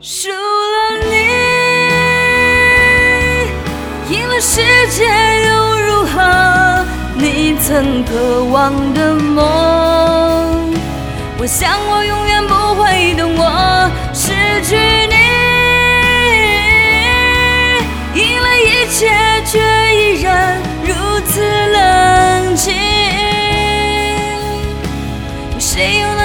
输了你赢了世界又如何你曾渴望的梦我想我永远不会懂我失去你赢了一切却依然如此冷清谁又能